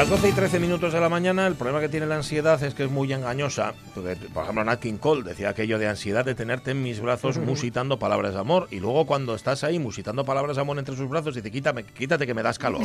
Las 12 y 13 minutos de la mañana, el problema que tiene la ansiedad es que es muy engañosa. Porque, por ejemplo, Nat King Cole decía aquello de ansiedad de tenerte en mis brazos musitando palabras de amor. Y luego cuando estás ahí musitando palabras de amor entre sus brazos, dice, quítame, quítate que me das calor.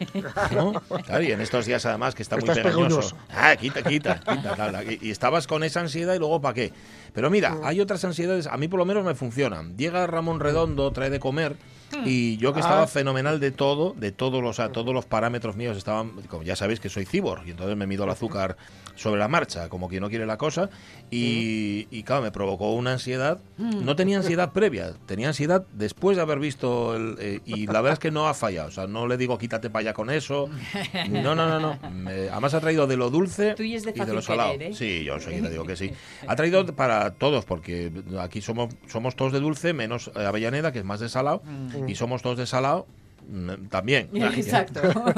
¿No? Claro, y en estos días además que está muy pegajoso. Ah, quita, quita, quita. Y, y estabas con esa ansiedad y luego ¿para qué? Pero mira, hay otras ansiedades, a mí por lo menos me funcionan. Llega Ramón Redondo, trae de comer. Y yo que estaba Ah. fenomenal de todo, de todos los, sea, todos los parámetros míos estaban, como ya sabéis que soy cibor, y entonces me mido el azúcar sobre la marcha, como quien no quiere la cosa, y, y claro, me provocó una ansiedad. No tenía ansiedad previa, tenía ansiedad después de haber visto, el, eh, y la verdad es que no ha fallado, o sea, no le digo quítate para allá con eso, no, no, no, no, Me- además ha traído de lo dulce Tú y de y de fácil lo salado. querer, ¿eh? Sí, yo te digo que sí. Ha traído para todos, porque aquí somos, somos todos de dulce, menos Avellaneda, que es más de salado, y somos todos de salado también. Exacto. Nos lo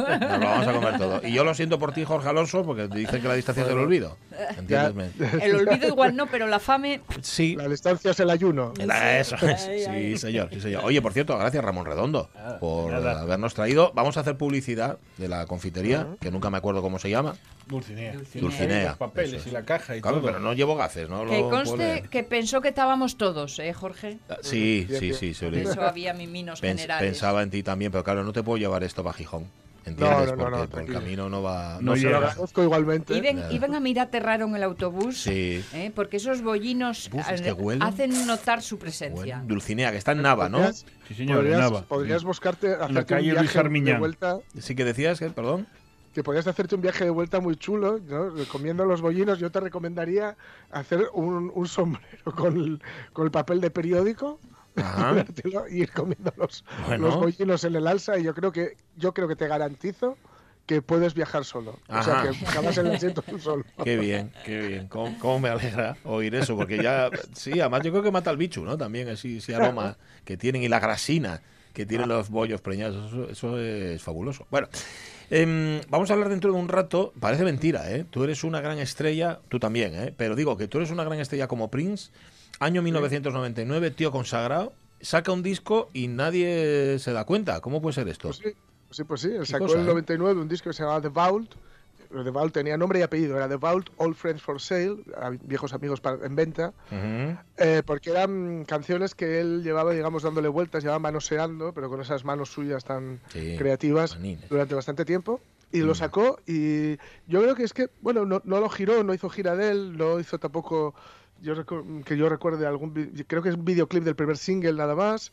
vamos a comer todo. Y yo lo siento por ti, Jorge Alonso, porque te dicen que la distancia es el olvido. ¿Entiendes? El olvido igual no, pero la fame. Sí. La distancia es el ayuno. La- Eso es. Ay, ay. Sí, señor, sí, señor. Oye, por cierto, gracias Ramón Redondo por habernos traído. Vamos a hacer publicidad de la confitería, que nunca me acuerdo cómo se llama. Dulcinea. Dulcinea. Los papeles es. y la caja y Claro, todo. pero no llevo gafes, ¿no? Que conste que pensó que estábamos todos, ¿eh, Jorge? Ah, Sí, sí, bien. sí. sí, Por eso había miminos Pens- generales. pensaba en ti también, pero claro, no te puedo llevar esto para Gijón. ¿Entiendes? No, porque no, por el camino no va. No se llega. igualmente. Iban, Nada. iban a mirarte raro en el autobús, Sí. ¿eh? porque esos bollinos Uf, es eh, que huelen. hacen notar su presencia. Bueno, Dulcinea, que está en Nava, ¿no? Podrías- Sí, señor, en podrías, Nava. podrías buscarte hacerte un calle Luis viaje de vuelta Sí que decías que, perdón. que podrías hacerte un viaje de vuelta muy chulo, ¿no? comiendo los bollinos, yo te recomendaría hacer un, un sombrero con el, con el papel de periódico Y ir comiendo los, Bueno. los bollinos en el alza y yo creo que yo creo que te garantizo que puedes viajar solo. O sea, que acabas en el asiento tú solo. Qué bien, qué bien. ¿Cómo, cómo me alegra oír eso? Porque ya, sí, además yo creo que mata al bicho, ¿no? También así, ese aroma que tienen y la grasina que tienen los bollos preñados. Eso, eso es fabuloso. Bueno, em, vamos a hablar dentro de un rato. Parece mentira, ¿eh? Tú eres una gran estrella, tú también, ¿eh? Pero digo que tú eres una gran estrella como Prince, año 1999, tío consagrado, saca un disco y nadie se da cuenta. ¿Cómo puede ser esto? Pues sí, pues sí, pues sí. Él sacó en el eh? 99 un disco que se llamaba The Vault. The Vault tenía nombre y apellido. Era The Vault, All Friends for Sale, viejos amigos para- en venta. Ujú. Eh, porque eran canciones que él llevaba, digamos, dándole vueltas, llevaba manoseando, pero con esas manos suyas tan Sí, creativas manines. durante bastante tiempo. Y Mm. lo sacó y yo creo que es que, bueno, no, no lo giró, no hizo gira de él, no hizo tampoco, yo que yo recuerde algún, creo que es un videoclip del primer single nada más.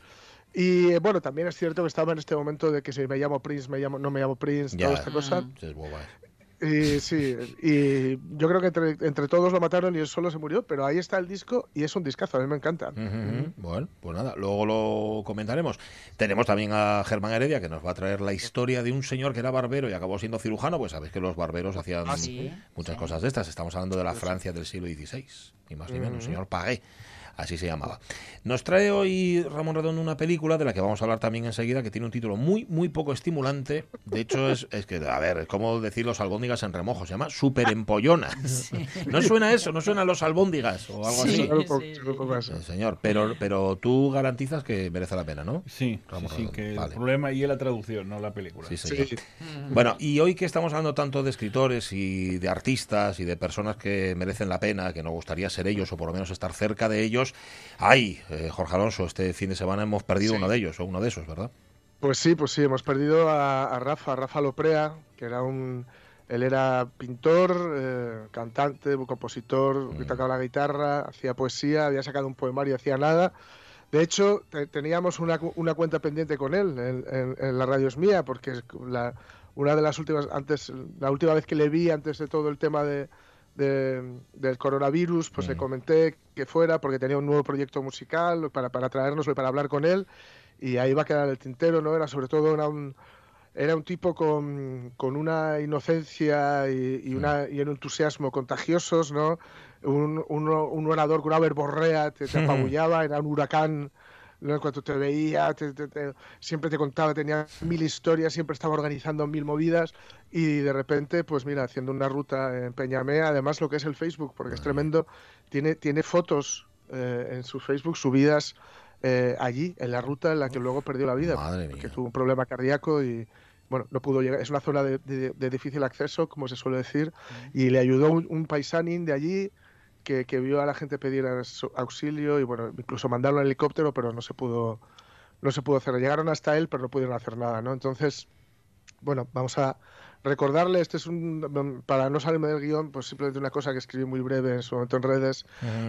Y eh, bueno, también es cierto que estaba en este momento de que si me llamo Prince, me llamo, no me llamo Prince, Ya. toda esta cosa. Es. Y sí, y yo creo que entre, entre todos lo mataron y él solo se murió, pero ahí está el disco y es un discazo, a mí me encanta. Bueno, pues nada, luego lo comentaremos. Tenemos también a Germán Heredia que nos va a traer la historia de un señor que era barbero y acabó siendo cirujano. Pues sabéis que los barberos hacían Ah, sí, muchas cosas de estas. Estamos hablando de la Francia del siglo XVI, ni más ni menos, señor Pagué. Así se llamaba. Nos trae hoy Ramón Redondo una película de la que vamos a hablar también enseguida, que tiene un título muy, muy poco estimulante. De hecho, es, es que, a ver, es como decir los albóndigas en remojo. Se llama Super Empollonas. No suena eso, no suena a los albóndigas o algo Sí. así. Sí, señor, pero, pero tú garantizas que merece la pena, ¿no? Sí, Ramón sí, que vale. el problema y es la traducción, no la película. Sí, señor. Sí. Bueno, y hoy que estamos hablando tanto de escritores y de artistas y de personas que merecen la pena, que nos gustaría ser ellos o por lo menos estar cerca de ellos, ay, eh, Jorge Alonso, este fin de semana hemos perdido Sí. uno de ellos o uno de esos, ¿verdad? Pues sí, pues sí, hemos perdido a, a Rafa, a Rafa Loprea, que era un... Él era pintor, eh, cantante, compositor, que tocaba la guitarra, hacía poesía, había sacado un poemario, hacía nada. De hecho, te- teníamos una, cu- una cuenta pendiente con él en, en- en la radio es mía, porque la, una de las últimas, antes, la última vez que le vi, antes de todo el tema de, de- del coronavirus, pues le comenté que fuera porque tenía un nuevo proyecto musical para, para traérnoslo y para hablar con él. Y ahí va a quedar el tintero, ¿no? Era sobre todo era un, era un tipo con, con una inocencia y, y una, y un entusiasmo contagiosos, ¿no? Un, un, un orador con una verborrea, te, te apabullaba, era un huracán. Cuanto te veía, te- te- te- siempre te contaba, tenía mil historias, siempre estaba organizando mil movidas y de repente, pues mira, haciendo una ruta en Peñamea, además lo que es el Facebook, porque es tremendo, tiene, tiene fotos eh, en su Facebook subidas eh, allí, en la ruta en la que luego perdió la vida, Madre porque mía. tuvo un problema cardíaco y bueno, no pudo llegar. Es una zona de, de- de difícil acceso, como se suele decir, y le ayudó un, un paisanín de allí que, que vio a la gente pedir auxilio y bueno, incluso mandaron un helicóptero, pero no se pudo no se pudo hacer. Llegaron hasta él, pero no pudieron hacer nada, ¿no? Entonces, bueno, vamos a recordarle, este es un, para no salirme del guion, pues simplemente una cosa que escribí muy breve en su momento en redes,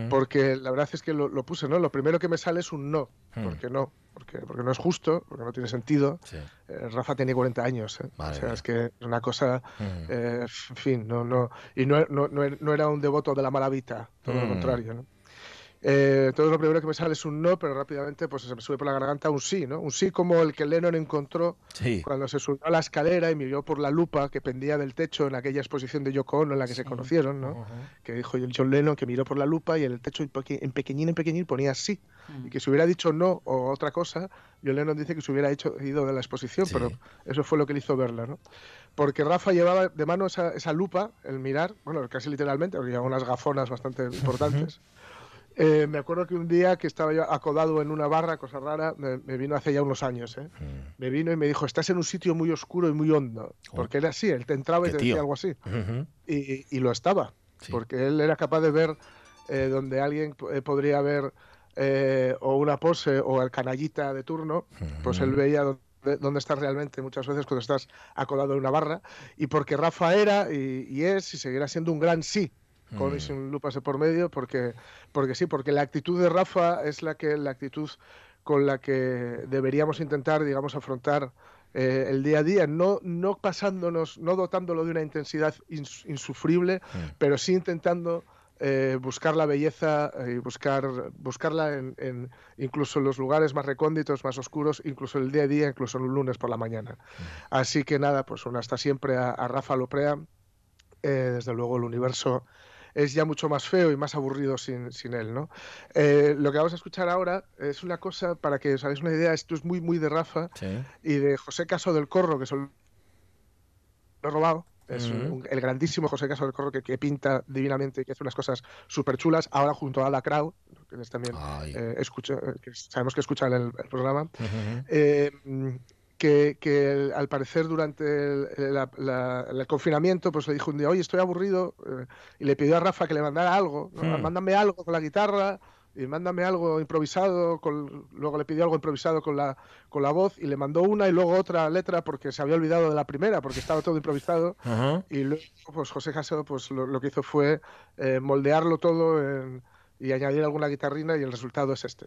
porque la verdad es que lo, lo puse, ¿no? Lo primero que me sale es un no, Hmm. porque no, porque, porque no es justo, porque no tiene sentido. Sí. Eh, Rafa tiene 40 años, ¿eh? Madre o sea, mía. es que es una cosa, Mm. eh, en fin, no, no, y no, no, no, era un devoto de la malavita, todo lo Mm. contrario, ¿no? Eh, entonces lo primero que me sale es un no, pero rápidamente pues se me sube por la garganta un sí, ¿no? Un sí como el que Lennon encontró Sí. cuando se subió a la escalera y miró por la lupa que pendía del techo en aquella exposición de Yoko Ono en la que se conocieron, ¿no? Que dijo John Lennon que miró por la lupa y en el techo en peque- en pequeñín, en pequeñín ponía sí. Y que si hubiera dicho no o otra cosa, John Lennon dice que se hubiera hecho, ido de la exposición, Sí. pero eso fue lo que le hizo verla, ¿no? Porque Rafa llevaba de mano esa, esa lupa, el mirar, bueno, casi literalmente, porque llevaba unas gafonas bastante importantes. Eh, me acuerdo que un día que estaba yo acodado en una barra, cosa rara, me, me vino hace ya unos años, ¿eh? Mm. me vino y me dijo, estás en un sitio muy oscuro y muy hondo. Porque era así, él te entraba y te tío. decía algo así. Y, y lo estaba, Sí. porque él era capaz de ver eh, donde alguien eh, podría ver eh, o una pose o el canallita de turno, pues él veía dónde, dónde estás realmente muchas veces cuando estás acodado en una barra. Y porque Rafa era y, y es y seguirá siendo un gran sí. Con y sin lupas de por medio, porque, porque sí, porque la actitud de Rafa es la que la actitud con la que deberíamos intentar, digamos, afrontar eh, el día a día, no, no pasándonos, no dotándolo de una intensidad ins- insufrible, pero sí intentando eh, buscar la belleza y buscar, buscarla en, en incluso en los lugares más recónditos, más oscuros, incluso el día a día, incluso el lunes por la mañana. Así que nada, pues una hasta siempre a, a Rafa Loprea. Eh, desde luego el universo es ya mucho más feo y más aburrido sin, sin él, ¿no? Eh, lo que vamos a escuchar ahora es una cosa, para que os hagáis una idea, esto es muy, muy de Rafa Sí. y de José Caso del Corro, que son lo he robado. Es un- el grandísimo José Caso del Corro que, que pinta divinamente y que hace unas cosas súper chulas. Ahora junto a Ada Crowd, que es también eh, escucha, eh, que sabemos que escuchan el, el programa, eh, que, que el- al parecer durante el, el- la- la- el confinamiento pues le dijo un día, oye, estoy aburrido, eh, y le pidió a Rafa que le mandara algo, ¿no? Hmm. mándame algo con la guitarra, y mándame algo improvisado, con, luego le pidió algo improvisado con la, con la voz, y le mandó una y luego otra letra porque se había olvidado de la primera, porque estaba todo improvisado, y luego pues José Casado pues lo, lo que hizo fue eh, moldearlo todo en- y añadir alguna guitarrina, y el resultado es este.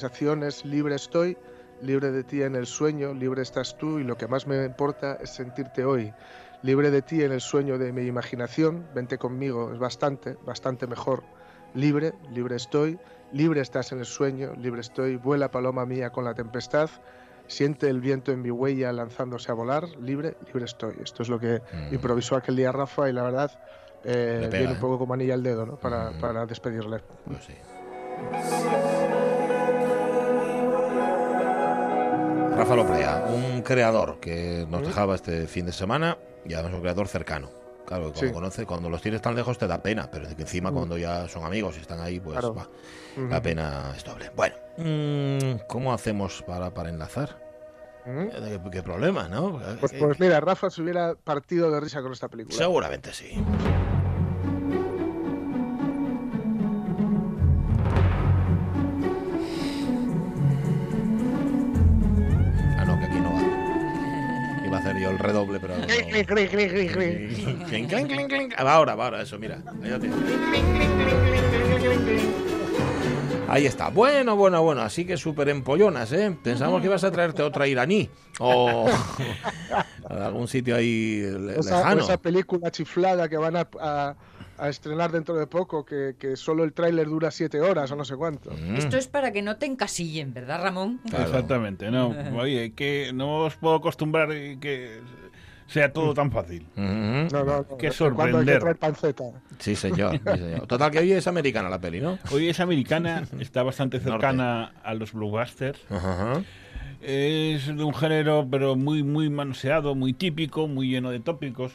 Poema o la improvisación es libre estoy, libre de ti en el sueño, libre estás tú y lo que más me importa es sentirte hoy. Libre de ti en el sueño de mi imaginación, vente conmigo, es bastante, bastante mejor. Libre, libre estoy, libre estás en el sueño, libre estoy, vuela paloma mía con la tempestad, siente el viento en mi huella lanzándose a volar, libre, libre estoy. Esto es lo que Mm. improvisó aquel día Rafa y la verdad eh, pega, viene un ¿eh? poco como anilla al dedo ¿no? para, Mm. para despedirle. Pues sí. Rafa Loprea, un creador que nos dejaba este fin de semana y además un creador cercano. Claro, cuando, Sí. conoce, cuando los tienes tan lejos te da pena, pero es que encima Mm. cuando ya son amigos y están ahí, pues Claro. va, Ujú. la pena es doble. Bueno, mm, ¿cómo hacemos para, para enlazar? Eh, ¿Qué, qué problema, no? Pues, Eh, pues mira, Rafa se hubiera partido de risa con esta película. Seguramente sí. Clink. Ah, va ahora, va ahora, eso, mira. Ahí está. Bueno, bueno, bueno. Así que súper empollonas, ¿eh? Pensamos que ibas a traerte otra iraní. O algún sitio ahí le- Esa, o lejano. esa película chiflada que van a, a- a estrenar dentro de poco, que, que solo el tráiler dura siete horas o no sé cuánto. Mm, Esto es para que no te encasillen, ¿verdad, Ramón? Claro. Exactamente, no. Oye, que no os puedo acostumbrar y que sea todo tan fácil. ujú. No, no, no. Qué de cuando hay que sorprender. panceta. Sí, señor, sí, señor. Total, que hoy es americana la peli, ¿no? Hoy es americana, está bastante cercana a los blockbusters. Ajá. Es de un género, pero muy, muy manoseado, muy típico, muy lleno de tópicos.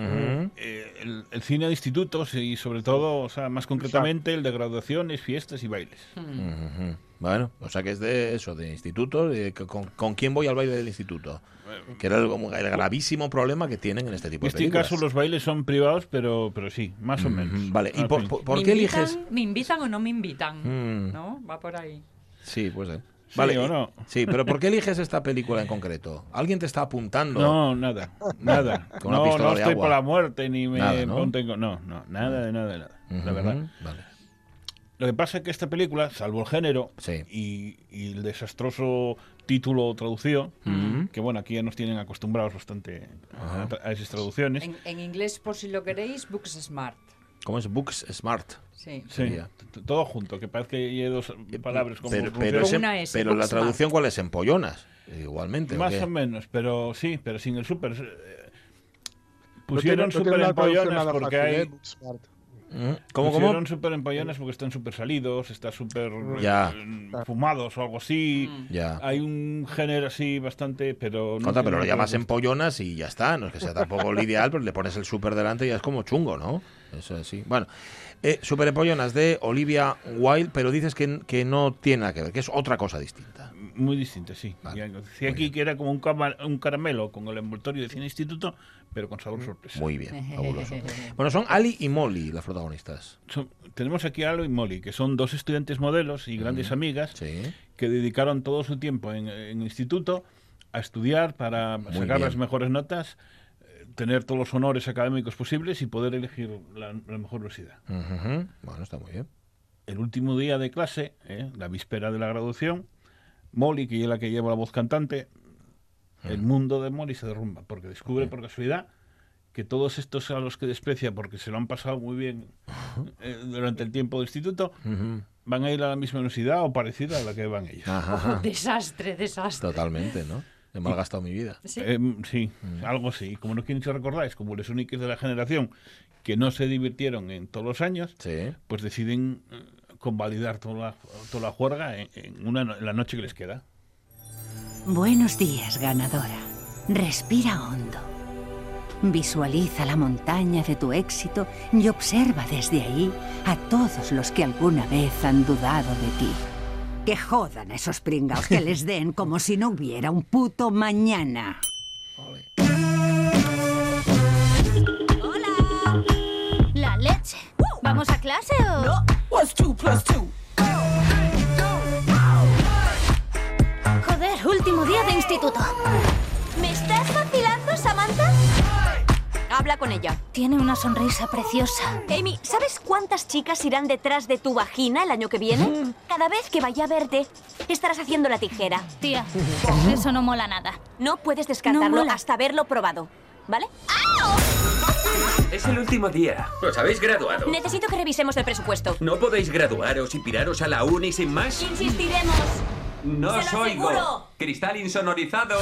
Eh, el, el cine de institutos y sobre todo, o sea, más concretamente el de graduaciones, fiestas y bailes. Bueno, o sea que es de eso, de instituto, de que con, con quién voy al baile del instituto. Que era el, gravísimo problema que tienen en este tipo En de este películas. caso los bailes son privados, pero, pero sí, más o menos. Vale, ¿y por, por- por ¿Me qué invitan? eliges...? ¿Me invitan o no me invitan? Mm. ¿No? Va por ahí. Sí, pues eh. Sí Vale, o no. sí, pero ¿por qué eliges esta película en concreto? ¿Alguien te está apuntando? No, nada, nada. Con no, no estoy por la muerte ni me Nada, ¿no? contengo. No, no, nada de nada de nada. La verdad. Vale. Lo que pasa es que esta película, salvo el género Sí. y, y el desastroso título o traducción, que bueno, aquí ya nos tienen acostumbrados bastante a esas traducciones. En, en inglés, por si lo queréis, Books Smart. ¿Cómo es Books Smart? Sí. Sí, todo junto, que parece que hay dos palabras como Pero, pero, ese- una S, pero la traducción, ¿cuál es? En pollonas. Igualmente. ¿o Más o menos, pero sí, pero sin el super. eh, Pusieron tiene- no tiene super empollonas porque fácil, hay. ¿eh? Booksmart. Mm, ¿Cómo, pusieron cómo? super empollonas porque están súper salidos, está súper Ya. eh, fumados o algo así. Ya. Hay un género así bastante, pero. no Jota, pero lo llamas empollonas y ya está. No es que sea tampoco lo ideal, pero le pones el súper delante y ya es como chungo, ¿no? Eso es así. Bueno, eh, Super empollonas de Olivia Wilde, pero dices que, que no tiene nada que ver, que es otra cosa distinta. Muy distinta, sí. Vale. Decía aquí que era como un, cama- un caramelo con el envoltorio de cine instituto, pero con sabor sorpresa. Muy bien, fabuloso. Bueno, son Ali y Molly las protagonistas. Son- tenemos aquí a Alo y Molly, que son dos estudiantes modelos y grandes amigas Sí. que dedicaron todo su tiempo en, en instituto a estudiar para sacar bien. las mejores notas, tener todos los honores académicos posibles y poder elegir la, la mejor universidad. Bueno, está muy bien. El último día de clase, eh, la víspera de la graduación, Molly, que es la que lleva la voz cantante, el mundo de Molly se derrumba, porque descubre por casualidad que todos estos a los que desprecia porque se lo han pasado muy bien eh, durante el tiempo de instituto, van a ir a la misma universidad o parecida a la que van ellos. Ajá, ajá. Desastre, desastre. Totalmente, ¿no? He malgastado mi vida. Sí. Eh, sí, algo así. Como no quieren que recordáis, como los únicos de la generación que no se divirtieron en todos los años, Sí. pues deciden eh, convalidar toda la, toda la juerga en, en una, en la noche que les queda. Buenos días, ganadora. Respira hondo. Visualiza la montaña de tu éxito y observa desde ahí a todos los que alguna vez han dudado de ti. Que jodan a esos pringaos que les den como si no hubiera un puto mañana. ¡Hola! La leche. ¿Vamos a clase o...? No. Joder, último día de instituto. ¿Me estás vacilando, Samantha? Habla con ella. Tiene una sonrisa preciosa. Amy, ¿sabes cuántas chicas irán detrás de tu vagina el año que viene? Cada vez que vaya a verte, estarás haciendo la tijera. Tía, eso no mola nada. No puedes descartarlo No hasta haberlo probado. ¿Vale? Es el último día. Os habéis graduado. Necesito que revisemos el presupuesto. ¿No podéis graduaros y piraros a la uni sin más? Insistiremos. No ¡Se os lo oigo. aseguro! Cristal insonorizado.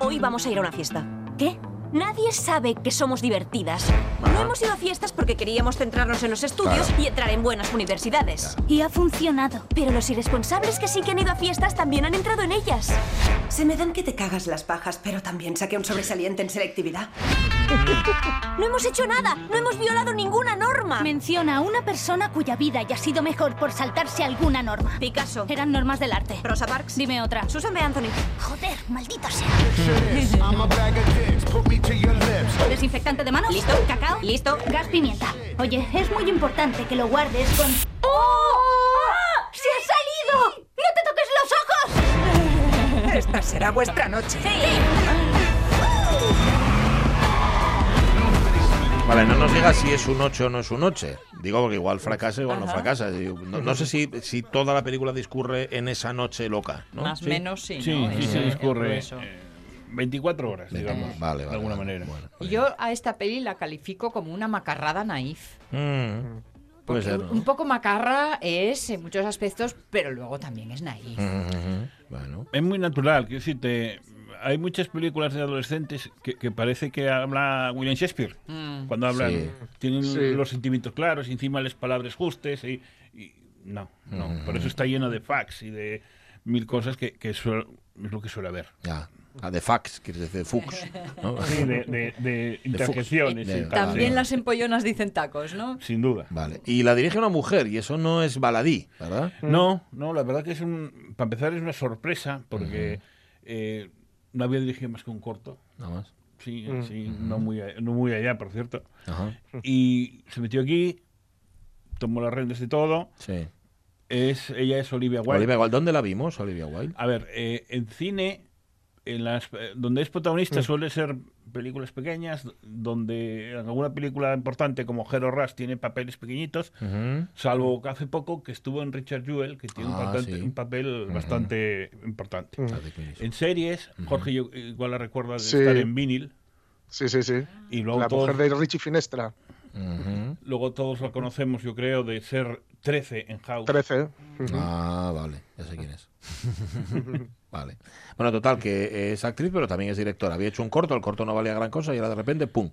Hoy vamos a ir a una fiesta. ¿Qué? Nadie sabe que somos divertidas. No hemos ido a fiestas porque queríamos centrarnos en los estudios Claro. y entrar en buenas universidades. Y ha funcionado. Pero los irresponsables que sí que han ido a fiestas también han entrado en ellas. Se me dan que te cagas las pajas, pero también saqué un sobresaliente en selectividad. No hemos hecho nada, no hemos violado ninguna norma. Menciona a una persona cuya vida haya sido mejor por saltarse alguna norma. Picasso. Eran normas del arte. Rosa Parks. Dime otra. Susan B. Anthony. Joder, maldita sea. ¿Desinfectante de manos? ¿Listo? ¿Cacao? ¿Listo? Gas pimienta. Oye, es muy importante que lo guardes con... ¡Oh! ¡Ah! ¡Se ha salido! ¡No te toques los ojos! Esta será vuestra noche. Vale, no nos digas si es un 8 o no es un 8. Digo porque igual fracasa, igual no fracasa. No, no sé si, si toda la película discurre en esa noche loca. ¿no? Más o menos sí, Sí, ¿no? sí, el- el discurre eh, 24 horas, digamos, Vale, de vale, alguna vale. manera. Yo a esta peli la califico como una macarrada naif. Mm, puede ser, ¿no? Un poco macarra es en muchos aspectos, pero luego también es naif. Ujú, Bueno. Es muy natural, quiero decirte, hay muchas películas de adolescentes que, que parece que habla William Shakespeare. Mm. Cuando hablan, Sí. tienen Sí. los sentimientos claros, y encima las palabras justas y, y- no, no. Por eso está lleno de fax y de mil cosas que, que suel- es lo que suele haber. Ya. Ah, de fax, quieres decir de Fuchs. ¿no? Sí, de, de- de interjecciones. De- y tal, También las empollonas dicen tacos, ¿no? Sin duda. Vale. Y la dirige una mujer, y eso no es baladí, ¿verdad? No, no, la verdad que es un. Para empezar, es una sorpresa porque eh, no había dirigido más que un corto. Nada más. Sí, Mm. sí, no, muy, a- no muy allá, por cierto. Ajá. Y se metió aquí, tomó las riendas de todo. Sí. Es, ella es Olivia Wilde. Olivia Wilde, ¿dónde la vimos, Olivia Wilde? A ver, eh, en cine, en las, eh, donde es protagonista Mm. suele ser películas pequeñas, donde en alguna película importante como Hero Rush tiene papeles pequeñitos, salvo que hace poco que estuvo en Richard Jewell, que tiene un, Ah, bastante- sí. un papel bastante importante. Eastwood. En series, Jorge yo, igual la recuerda de Sí. estar en vinil. Sí, sí, sí. Y luego la mujer de Richie Finestra. Luego todos la conocemos, yo creo, de ser 13 en House. 13. Ah, vale, ya sé quién es. vale. Bueno, total, que es actriz, pero también es directora. Había hecho un corto, el corto no valía gran cosa y ahora de repente, ¡pum!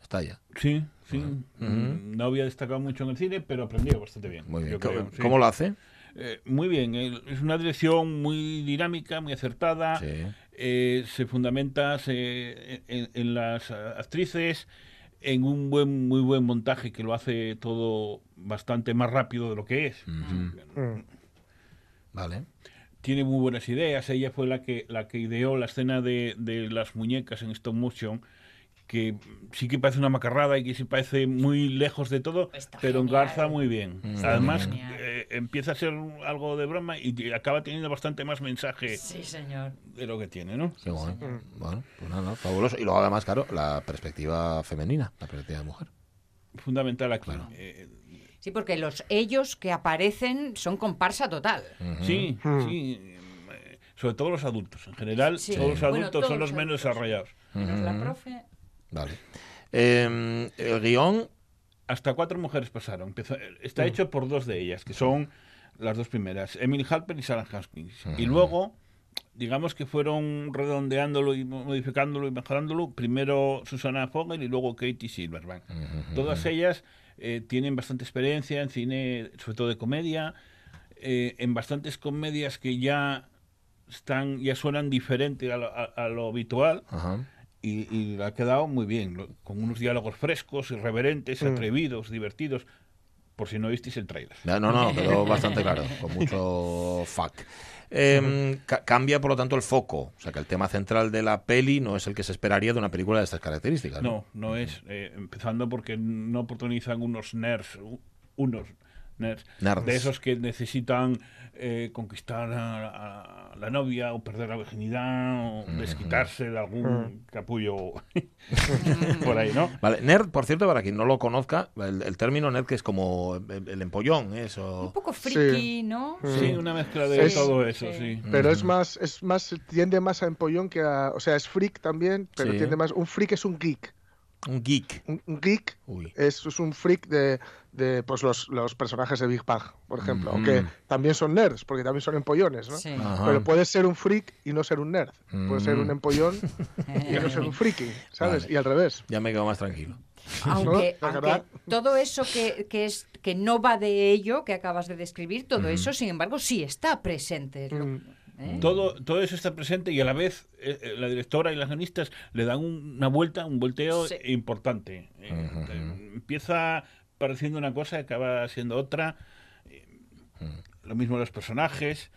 Está ya. Sí, sí. Mm, No había destacado mucho en el cine, pero aprendió bastante bien. Muy bien. yo ¿Cómo, creo, sí. cómo lo hace? Eh, muy bien, eh, es una dirección muy dinámica, muy acertada. Sí. eh, se fundamenta se- en, en las actrices, en un buen, muy buen montaje que lo hace todo bastante más rápido de lo que es. Vale. Tiene muy buenas ideas. Ella fue la que, la que ideó la escena de, de las muñecas en stop motion, que sí que parece una macarrada y que sí parece muy lejos de todo, pero engarza muy bien. Está Además, genial. eh, empieza a ser algo de broma y acaba teniendo bastante más mensaje Sí, señor. de lo que tiene, ¿no? Qué guay. Bueno, pues nada, fabuloso. Y luego además, claro, la perspectiva femenina, la perspectiva de mujer. Fundamental aquí. Eh, Sí, porque los ellos que aparecen son comparsa total. Sí, sí. eh, Sobre todo los adultos. En general, Sí. todos los Bueno, adultos todos son los los menos desarrollados. Menos la profe. Vale. Eh, el guion. Hasta cuatro mujeres pasaron. Empezó- está Mm. hecho por dos de ellas, que son las dos primeras, Emily Halper y Sarah Haskins. Y luego, digamos que fueron redondeándolo y modificándolo y mejorándolo. Primero Susana Fogel y luego Katie Silverman. Todas ellas eh, tienen bastante experiencia en cine, sobre todo de comedia, eh, en bastantes comedias que ya están, ya suenan diferente a lo, a- a lo habitual. Ajá. Y, y ha quedado muy bien, con unos diálogos frescos, irreverentes, Mm. atrevidos, divertidos. Por si no visteis el trailer. No, no, quedó bastante claro, con mucho fuck. Eh, ca- cambia, por lo tanto, el foco. O sea, que el tema central de la peli no es el que se esperaría de una película de estas características. No, No, no es. eh, empezando porque no oportunizan unos nerds, unos nerds. Nerds. De esos que necesitan eh, conquistar a, a la novia o perder la virginidad o desquitarse de algún capullo por ahí, ¿no? Vale, nerd, por cierto, para quien no lo conozca, el, el término nerd que es como el, el empollón, eso. Un poco friki, ¿no? Sí, una mezcla de todo eso, sí. Pero es más, es más, tiende más a empollón que a. O sea, es freak también, pero Sí. tiende más. Un freak es un geek. Un geek. Un, un geek Uy. es, es un freak de, de pues los, los personajes de Big Bang, por ejemplo. Ujú. Aunque también son nerds, porque también son empollones, ¿no? Sí. Pero puedes ser un freak y no ser un nerd. Puedes ser un Mm. empollón y no ser un freaking, ¿sabes? Vale. Y al revés. Ya me quedo más tranquilo. Aunque, ¿No? aunque todo eso que, que es que no va de ello que acabas de describir, todo Ujú. eso, sin embargo, sí está presente. lo- Mm. ¿Eh? Todo, todo eso está presente y a la vez eh, eh, la directora y las guionistas le dan un- una vuelta, un volteo Sí. importante. Eh, Empieza pareciendo una cosa y acaba siendo otra. Eh, Lo mismo los personajes,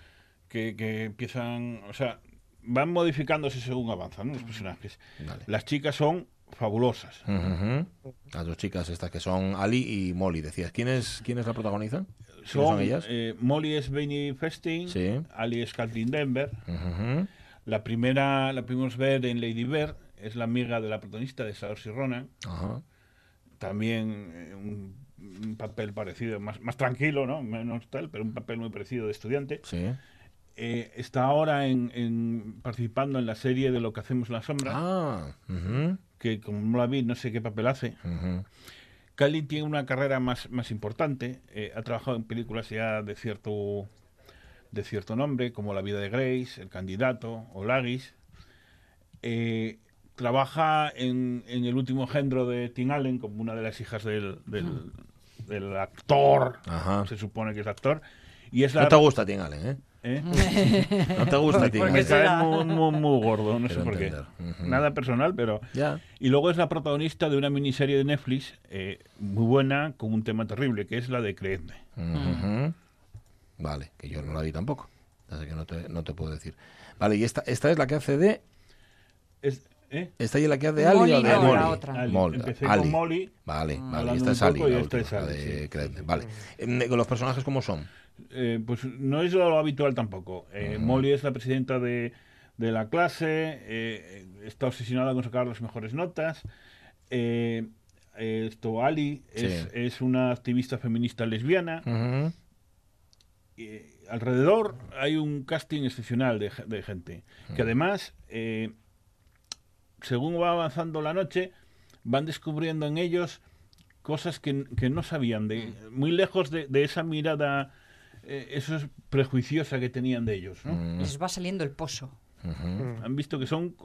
que, que empiezan, o sea, van modificándose según avanzan ¿no? los personajes. Vale. Las chicas son fabulosas. Las dos chicas estas que son Ali y Molly, decías. ¿Quiénes, ¿quiénes la protagonizan? ¿Quiénes Son, son ellas? eh, Molly es Benny Festing, Sí. Ali es Kathleen Denver. La primera la pudimos ver en Lady Bird, es la amiga de la protagonista de Saoirse Ronan. Ajá. También eh, un, un papel parecido, más, más tranquilo, ¿no? Menos tal, pero un papel muy parecido de estudiante. Sí. Eh, está ahora en, en- participando en la serie de Lo que hacemos en la sombra, Ah. ujú, que como no la vi, no sé qué papel hace. ujú. Kylie tiene una carrera más, más importante, eh, ha trabajado en películas ya de cierto, de cierto nombre, como La vida de Grace, El candidato o Lagis. Eh, trabaja en, en El último engendro de Tim Allen como una de las hijas del, del, del actor, Ajá. se supone que es actor. Y es la, No te gusta Tim Allen, ¿eh? ¿Eh? No te gusta Tim Me Allen. cae muy, muy, muy gordo, no sé por qué. Nada personal, pero... Ya. Y luego es la protagonista de una miniserie de Netflix eh, muy buena, con un tema terrible, que es la de Creedme. Vale, que yo no la vi tampoco. Así que no te, no te puedo decir. Vale, y esta, esta es la que hace de. Es, ¿eh? ¿Esta es la que hace de Ali Molly o de no, Molly? la otra. Ali. Molly. Empecé Ali. con Molly, Vale, vale, y hablando esta es Ali. y la esta última, es la Ali, de sí. Vale. Eh, ¿Los personajes cómo son? Eh, pues no es lo habitual tampoco. Eh, Molly es la presidenta de, de la clase, eh, está obsesionada con sacar las mejores notas. Esto Ali es, Sí. es una activista feminista lesbiana. Alrededor hay un casting excepcional de, ge- de gente que además según va avanzando la noche van descubriendo en ellos cosas que, que no sabían de muy lejos de, de esa mirada eh, eso es prejuiciosa que tenían de ellos ¿no? Mm. Les va saliendo el pozo. Ujú. han visto que son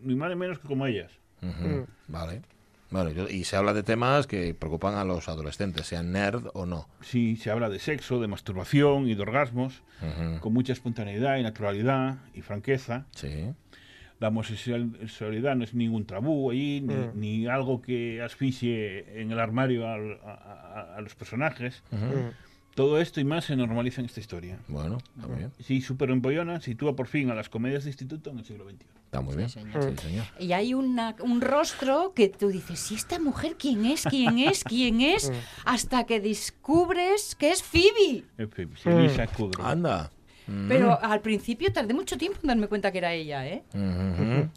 ni más ni menos que como ellas Ujú. Vale. Bueno, yo- y se habla de temas que preocupan a los adolescentes, sean nerd o no. sí se habla de sexo de masturbación y de orgasmos Ujú. con mucha espontaneidad y naturalidad y franqueza Sí. La homosexualidad no es ningún tabú allí, ni, Mm. ni algo que asfixie en el armario al- a, a- a los personajes. Mm. Todo esto y más se normaliza en esta historia. Bueno, está muy bien. Sí, súper empollona, sitúa por fin a las comedias de instituto en el siglo XXI. Está muy bien. señor. Sí, señor. Y hay una, un rostro que tú dices, ¿y esta mujer quién es? ¿Quién es? ¿Quién es? Hasta que descubres que es Phoebe. En fin, sí, Elisa Kudrow. Anda. Mm. Pero al principio tardé mucho tiempo en darme cuenta que era ella, ¿eh? Ujú.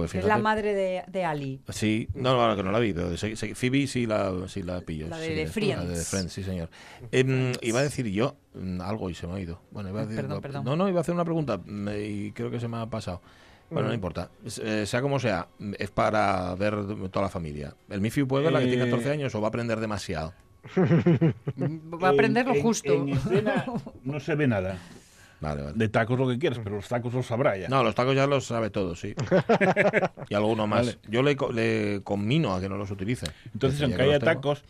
Pues Que es la madre de, de Ali. Sí, no, no, que no la vi, pero Phoebe sí la, sí la pillo. La de sí, The La Friends. de The Friends, sí, señor. Em, iba a decir yo mm, algo y se me ha ido. Bueno, iba a decir, Perdón, perdón. No, no, iba a hacer una pregunta mm, y creo que se me ha pasado. Bueno, no importa. Es- eh, sea como sea, mm, es para ver toda la familia. ¿El Mifi puede ver la que tiene Eh, 14 años o va a aprender demasiado? Va a aprender lo en- justo. En, escena no se ve nada. Vale, vale. De tacos lo que quieras, pero los tacos los sabrá ya. No, los tacos ya los sabe todo, sí. y alguno más. Vale. Yo le, co- le conmino a que no los utilice. Entonces, aunque haya tacos,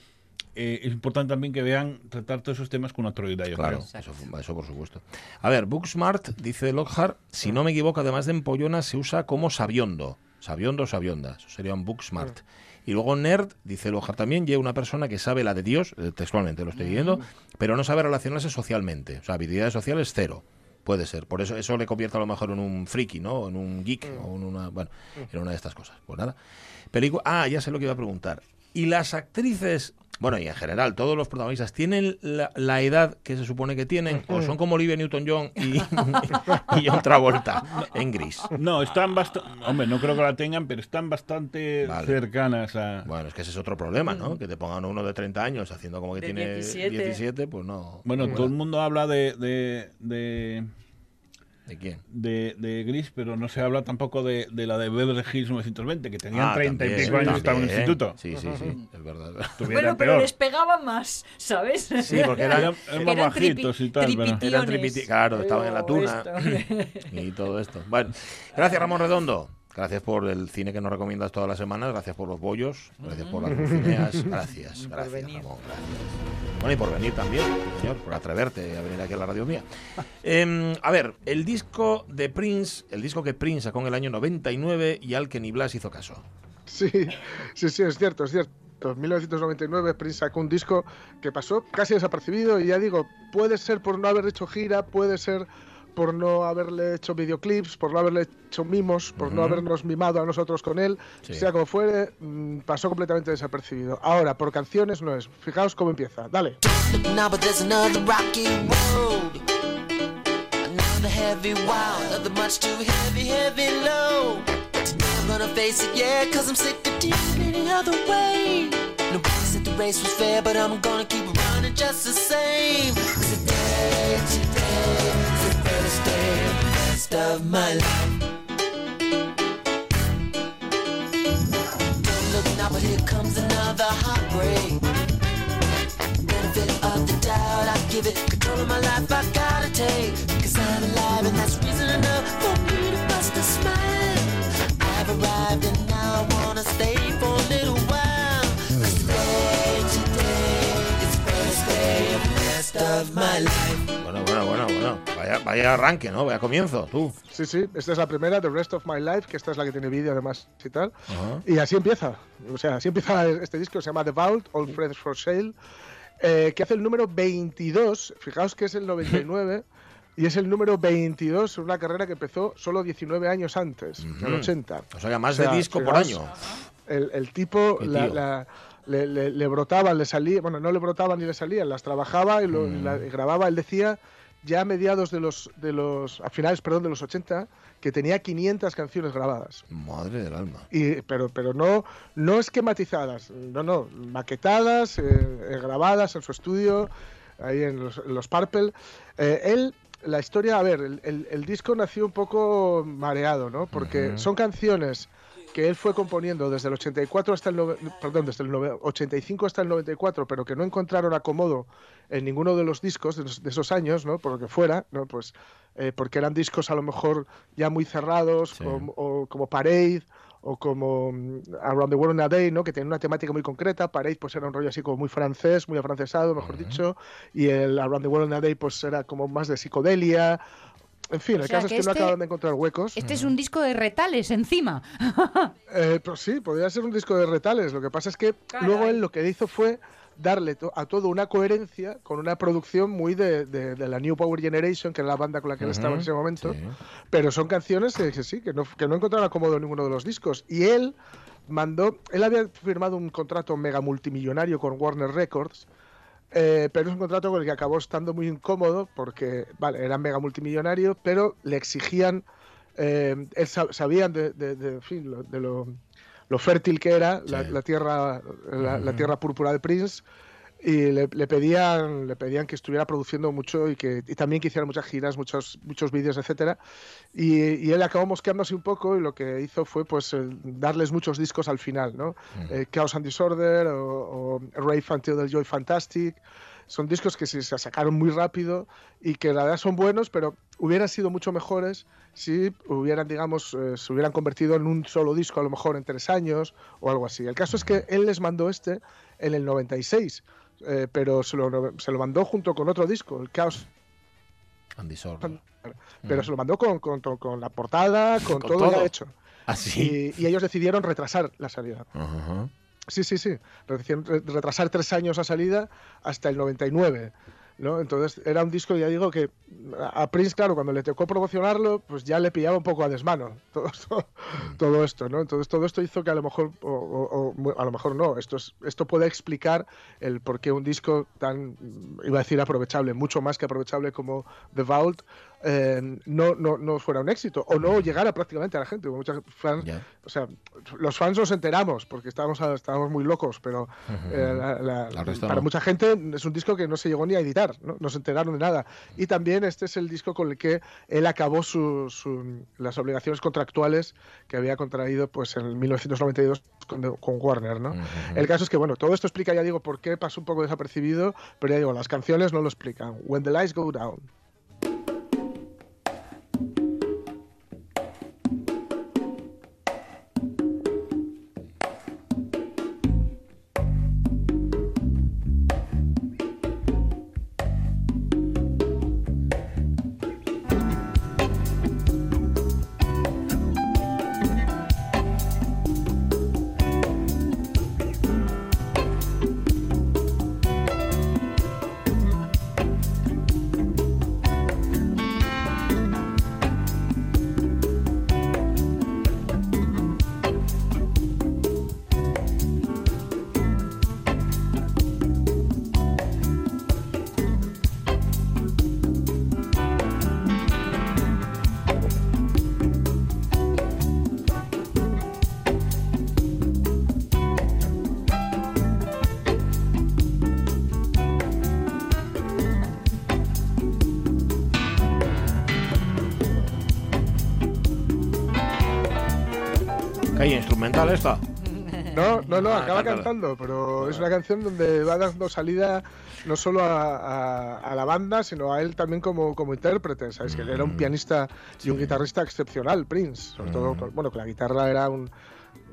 eh, es importante también que vean tratar todos esos temas con naturalidad, yo Claro, creo. eso, eso por supuesto. A ver, Booksmart, dice Lockhart, si no me equivoco, además de empollona, se usa como sabiondo. Sabiondo o sabionda. Eso sería un Booksmart. Y luego nerd, dice Lockhart también, lleva una persona que sabe la de Dios, eh, textualmente lo estoy leyendo, pero no sabe relacionarse socialmente. O sea, habilidades sociales cero. Puede ser. Por eso eso le convierte a lo mejor en un friki, ¿no? En un geek o en una, bueno, en una de estas cosas. Pues nada. Pelicu- ah, ya sé lo que iba a preguntar. ¿Y las actrices Bueno, y en general, todos los protagonistas tienen la, la edad que se supone que tienen, o son como Olivia Newton-John y, y John Travolta en gris. No, están bastante. Hombre, no creo que la tengan, pero están bastante Vale. cercanas a. Bueno, es que ese es otro problema, ¿no? Que te pongan uno de 30 años haciendo como que De tiene 17. 17, pues no. Bueno, todo el mundo habla de, de, de, ¿De quién? de, de Gris, pero no se habla tampoco de, de la de Beverly Hills 920, que tenían Ah, 30 y también, pico años y estaban en el instituto. Sí, sí, sí, es verdad. Bueno, pero les pegaba más, ¿sabes? Sí, porque eran, Eran- eran más Eran bajitos tripi- y tal, pero- eran claro, estaban en la tuna y todo esto. Bueno, gracias Ramón Redondo. Gracias por el cine que nos recomiendas todas las semanas. Gracias por los bollos. Gracias por las dulcineas. Gracias. Gracias. Ramón. Gracias. Bueno, y por venir también, señor, por atreverte a venir aquí a la radio mía. Em, a ver, el disco de Prince, el disco que Prince sacó en el año 99 y al que ni Blas hizo caso. Sí, sí, sí, es cierto, es cierto. En 1999 Prince sacó un disco que pasó casi desapercibido y ya digo, puede ser por no haber hecho gira, puede ser por no haberle hecho videoclips, por no haberle hecho mimos, por no habernos mimado a nosotros con él, Sí. sea como fuere, mm, pasó completamente desapercibido. Ahora, por canciones no es. Fijaos cómo empieza. Dale. Best of my life. Don't look now, but here comes another heartbreak benefit of the doubt. I give it control of my life. I gotta take, Vaya, arranque, ¿no? Vaya comienzo, tú. Sí, sí, esta es la primera, The Rest of My Life, que esta es la que tiene vídeo además y tal. Ajá. Y así empieza. O sea, así empieza este disco, se llama The Vault, All Friends for Sale, eh, que hace el número 22. Fijaos que es el 99. Y es el número 22 en una carrera que empezó solo 19 años antes, en el Ujú. 80. O sea, más O sea, de disco por fijaos, año. El, el tipo la- la- le, le- le brotaban, le salía, bueno, no le brotaban ni le salían, las trabajaba y, lo, y la- y grababa. Él decía ya a mediados de los, de los, a finales, perdón, de los 80, que tenía 500 canciones grabadas. Madre del alma. Y, pero pero no, no esquematizadas, no, no, maquetadas, eh, eh, grabadas en su estudio, ahí en los, en los Purple. Eh, él, la historia, a ver, el, el- el disco nació un poco mareado, ¿no? Porque son canciones que él fue componiendo desde el 84 hasta el nove- perdón, desde el nove- 85 hasta el 94, pero que no encontraron acomodo en ninguno de los discos de, esos- de esos años, ¿no? Por lo que fuera, ¿no? Pues eh, porque eran discos a lo mejor ya muy cerrados, Sí. como, o como Parade o como mm, Around the World in a Day, ¿no? Que tienen una temática muy concreta. Parade pues era un rollo así como muy francés, muy afrancesado, mejor dicho, y el Around the World in a Day pues era como más de psicodelia. En fin, O el caso es que que no este- acaban de encontrar huecos. Este es un disco de retales encima. Eh, pues sí, podría ser un disco de retales. Lo que pasa es que Caray. luego él lo que hizo fue darle to- a todo una coherencia con una producción muy de, de- de la New Power Generation, que era la banda con la que él estaba en ese momento. Sí. Pero son canciones que, que sí, que no, que no encontraron acomodo en ninguno de los discos. Y él mandó, él había firmado un contrato mega multimillonario con Warner Records. Eh, pero es un contrato con el que acabó estando muy incómodo porque, vale, era mega multimillonario, pero le exigían, eh, sabían de, de- de- en fin, lo- de lo, lo fértil que era la, Sí. la tierra, la, tierra púrpura de Prince y le, le pedían le pedían que estuviera produciendo mucho y que y también que hiciera muchas giras muchos muchos vídeos etcétera. Y, y él acabó mosqueándose un poco y lo que hizo fue pues eh, darles muchos discos al final no Eh, Chaos and Disorder o, o Rave Until the Joy Fantastic. Son discos que se, se sacaron muy rápido y que la verdad son buenos pero hubieran sido mucho mejores si hubieran digamos eh, se hubieran convertido en un solo disco a lo mejor en tres años o algo así. El caso es que él les mandó este en el 96 eh, pero se lo, se lo mandó junto con otro disco, el Chaos, Andy Sordo. pero se lo mandó con, con, to- con la portada, con, Con todo, todo. ya hecho. ¿Ah, sí? y, y ellos decidieron retrasar la salida. Sí, sí, sí. Decidieron retrasar tres años la salida hasta el 99. ¿No? Entonces era un disco, ya digo, que a Prince, claro, cuando le tocó promocionarlo, pues ya le pillaba un poco a desmano todo esto, todo esto ¿no? Entonces todo esto hizo que a lo mejor, o, o- o- a lo mejor no, esto, es, esto puede explicar el por qué un disco tan, iba a decir aprovechable, mucho más que aprovechable como The Vault, eh, no, no, no fuera un éxito, o no llegara prácticamente a la gente. O sea, los fans nos enteramos porque estábamos, estábamos muy locos, pero eh, la- la- El resto para mucha gente es un disco que no se llegó ni a editar, no, no se enteraron de nada. Y también este es el disco con el que él acabó su- su- las obligaciones contractuales que había contraído pues en 1992 con, con Warner, ¿no? El caso es que, bueno, todo esto explica, ya digo, por qué pasó un poco desapercibido, pero ya digo, las canciones no lo explican. When the lights go down. Esta? No, no, no, Ah, acaba cantando, pero es una canción donde va dando salida no solo a, a- a la banda, sino a él también como, como intérprete. ¿sabes? Que él era un pianista y un guitarrista excepcional, Prince. Sobre todo, con- bueno, que la guitarra era un,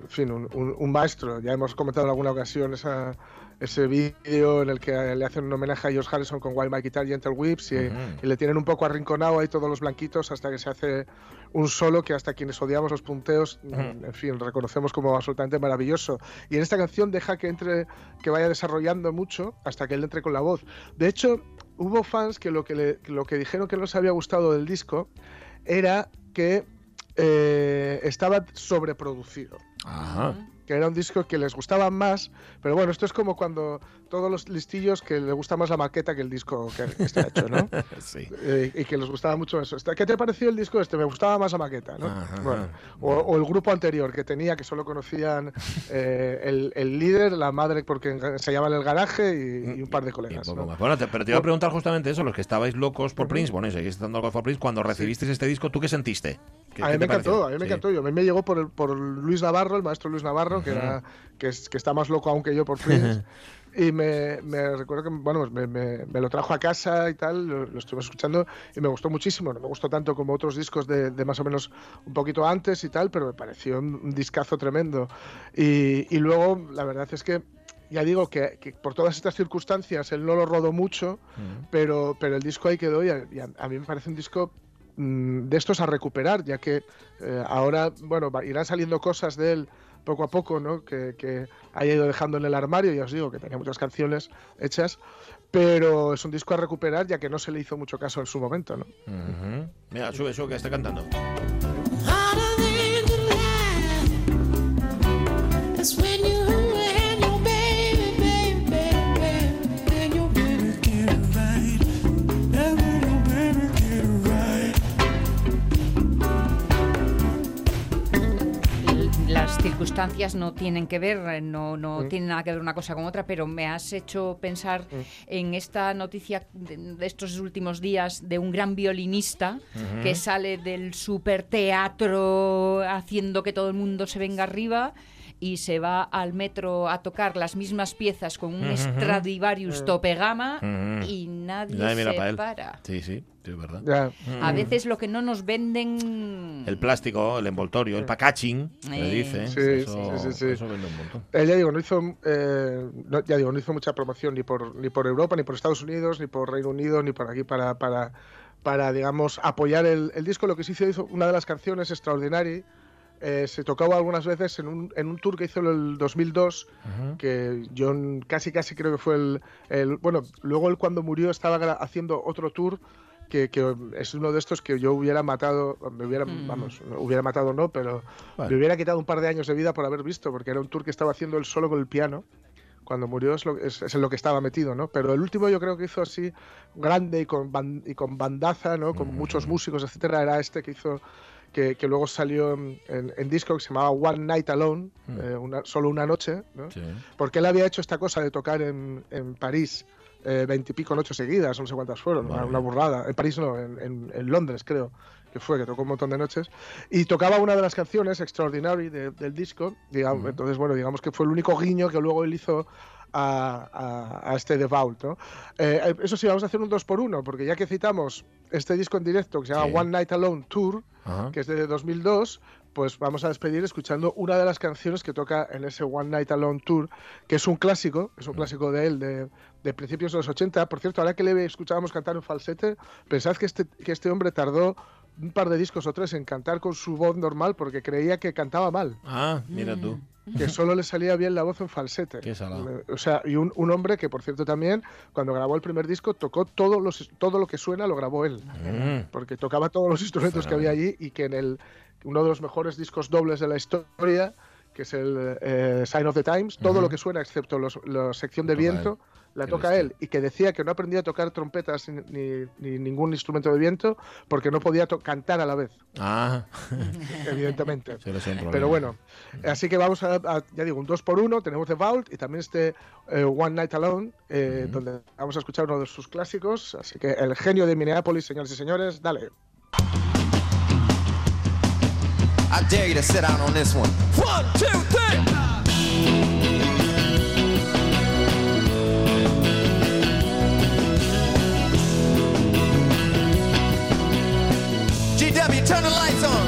en fin, un, un- un maestro. Ya hemos comentado en alguna ocasión esa, ese vídeo en el que le hacen un homenaje a George Harrison con Wild My Guitar Gentle Whips y, le tienen un poco arrinconado ahí todos los blanquitos hasta que se hace un solo que hasta quienes odiamos los punteos, Ujú. en fin, reconocemos como absolutamente maravilloso. Y en esta canción deja que entre, que vaya desarrollando mucho hasta que él entre con la voz. De hecho, hubo fans que lo que, le- lo que dijeron que no les había gustado del disco era que eh, estaba sobreproducido. Ajá. Que era un disco que les gustaba más, pero bueno, esto es como cuando todos los listillos que les gusta más la maqueta que el disco que está hecho, ¿no? sí. Eh, y que les gustaba mucho eso. Esta- ¿Qué te pareció el disco este? Me gustaba más la maqueta, ¿no? Ajá. Bueno, o, o el grupo anterior que tenía, que solo conocían eh, el, el líder, la madre, porque se llama en el garaje y, y un par de colegas. ¿no? Bueno, te- pero te iba a preguntar justamente eso, los que estabais locos por Prince, bueno, y seguís estando locos por Prince, cuando recibisteis este disco, ¿tú qué sentiste? ¿Qué- a qué mí te me encantó, a mí me encantó. Yo, a mí me llegó por, el- por Luis Navarro, el maestro Luis Navarro, que, era, que, es, que está más loco aún que yo por Prince. y me, me recuerdo que bueno, me, me- me lo trajo a casa y tal, lo, lo estuve escuchando y me gustó muchísimo. No me gustó tanto como otros discos de, de más o menos un poquito antes y tal, pero me pareció un, un discazo tremendo. Y, y luego, la verdad es que ya digo que, que por todas estas circunstancias él no lo rodó mucho, pero, pero el disco ahí quedó y a, y a- a mí me parece un disco de estos a recuperar, ya que eh, ahora, bueno, irán saliendo cosas de él poco a poco, ¿no? Que, que haya ido dejando en el armario, ya os digo que tenía muchas canciones hechas, pero es un disco a recuperar ya que no se le hizo mucho caso en su momento, ¿no? Mira, sube, sube, que esté cantando. Circunstancias no tienen que ver, eh, no, no Mm. tienen nada que ver una cosa con otra, pero me has hecho pensar en esta noticia de, estos últimos días de un gran violinista que sale del superteatro haciendo que todo el mundo se venga arriba y se va al metro a tocar las mismas piezas con un. Stradivarius Ujú. tope gama y nadie, Nadie mira se para él. para. Sí, sí, sí, es verdad. Ya. A Mm. veces lo que no nos venden... El plástico, el envoltorio, el packaging, le Eh. dice. Sí, eso, sí, sí, sí. eso vende un montón. Eh, ya digo, no hizo, eh, no- ya digo, no hizo mucha promoción ni por, ni por Europa, ni por Estados Unidos, ni por Reino Unido, ni por aquí para, para, para digamos, apoyar el, el disco. Lo que sí hizo, hizo una de las canciones, Extraordinary, eh, se tocaba algunas veces en un, en un tour que hizo en el 2002, que yo casi casi creo que fue el, el- Bueno, luego él cuando murió estaba haciendo otro tour que, que es uno de estos que yo hubiera matado, me hubiera, Mm. vamos, no hubiera matado no, pero Bueno. me hubiera quitado un par de años de vida por haber visto, porque era un tour que estaba haciendo él solo con el piano. Cuando murió es, lo, es, es en lo que estaba metido, ¿no? Pero el último yo creo que hizo así grande y con, ban- y con bandaza, ¿no? Con muchos músicos, etcétera, era este que hizo que, que luego salió en, en- en disco que se llamaba One Night Alone, eh, una- solo una noche, ¿no? Sí. porque él había hecho esta cosa de tocar en, en París eh, veintipico noches seguidas, no sé cuántas fueron, una, Vale. una burrada. En París no, en, Londres creo que fue, que tocó un montón de noches. Y tocaba una de las canciones, Extraordinary, de- del disco. Digamos, Entonces, bueno, digamos que fue el único guiño que luego él hizo a, a- a este The Vault. ¿no? Eh, eso sí, vamos a hacer un 2 por 1 porque ya que citamos este disco en directo que se llama Sí. One Night Alone Tour, Ajá. que es de 2002, pues vamos a despedir escuchando una de las canciones que toca en ese One Night Alone Tour, que es un clásico, es un clásico de él, de, de principios de los 80. Por cierto, ahora que le escuchábamos cantar en falsete, pensad que este, que este hombre tardó un par de discos o tres en cantar con su voz normal porque creía que cantaba mal, Ah, mira tú. que solo le salía bien la voz en falsete. Qué salado. O sea, y un, un hombre que, por cierto, también, cuando grabó el primer disco, tocó todo, los, todo lo que suena, lo grabó él Mm. porque tocaba todos los instrumentos que había allí y que en el uno de los mejores discos dobles de la historia, que es el eh, Sign of the Times, todo lo que suena excepto los- la sección de viento la Qué toca bestia. él y que decía que no aprendía a tocar trompetas ni, ni- ni ningún instrumento de viento porque no podía cantar a la vez, Ah, evidentemente. Pero bueno, así que vamos a, a- ya digo, un 2 por 1 tenemos The Vault y también este eh, One Night Alone, eh, donde vamos a escuchar uno de sus clásicos. Así que el genio de Minneapolis, señores y señores, dale. I dare you to sit down on this one. One, two, three. Turn the lights on.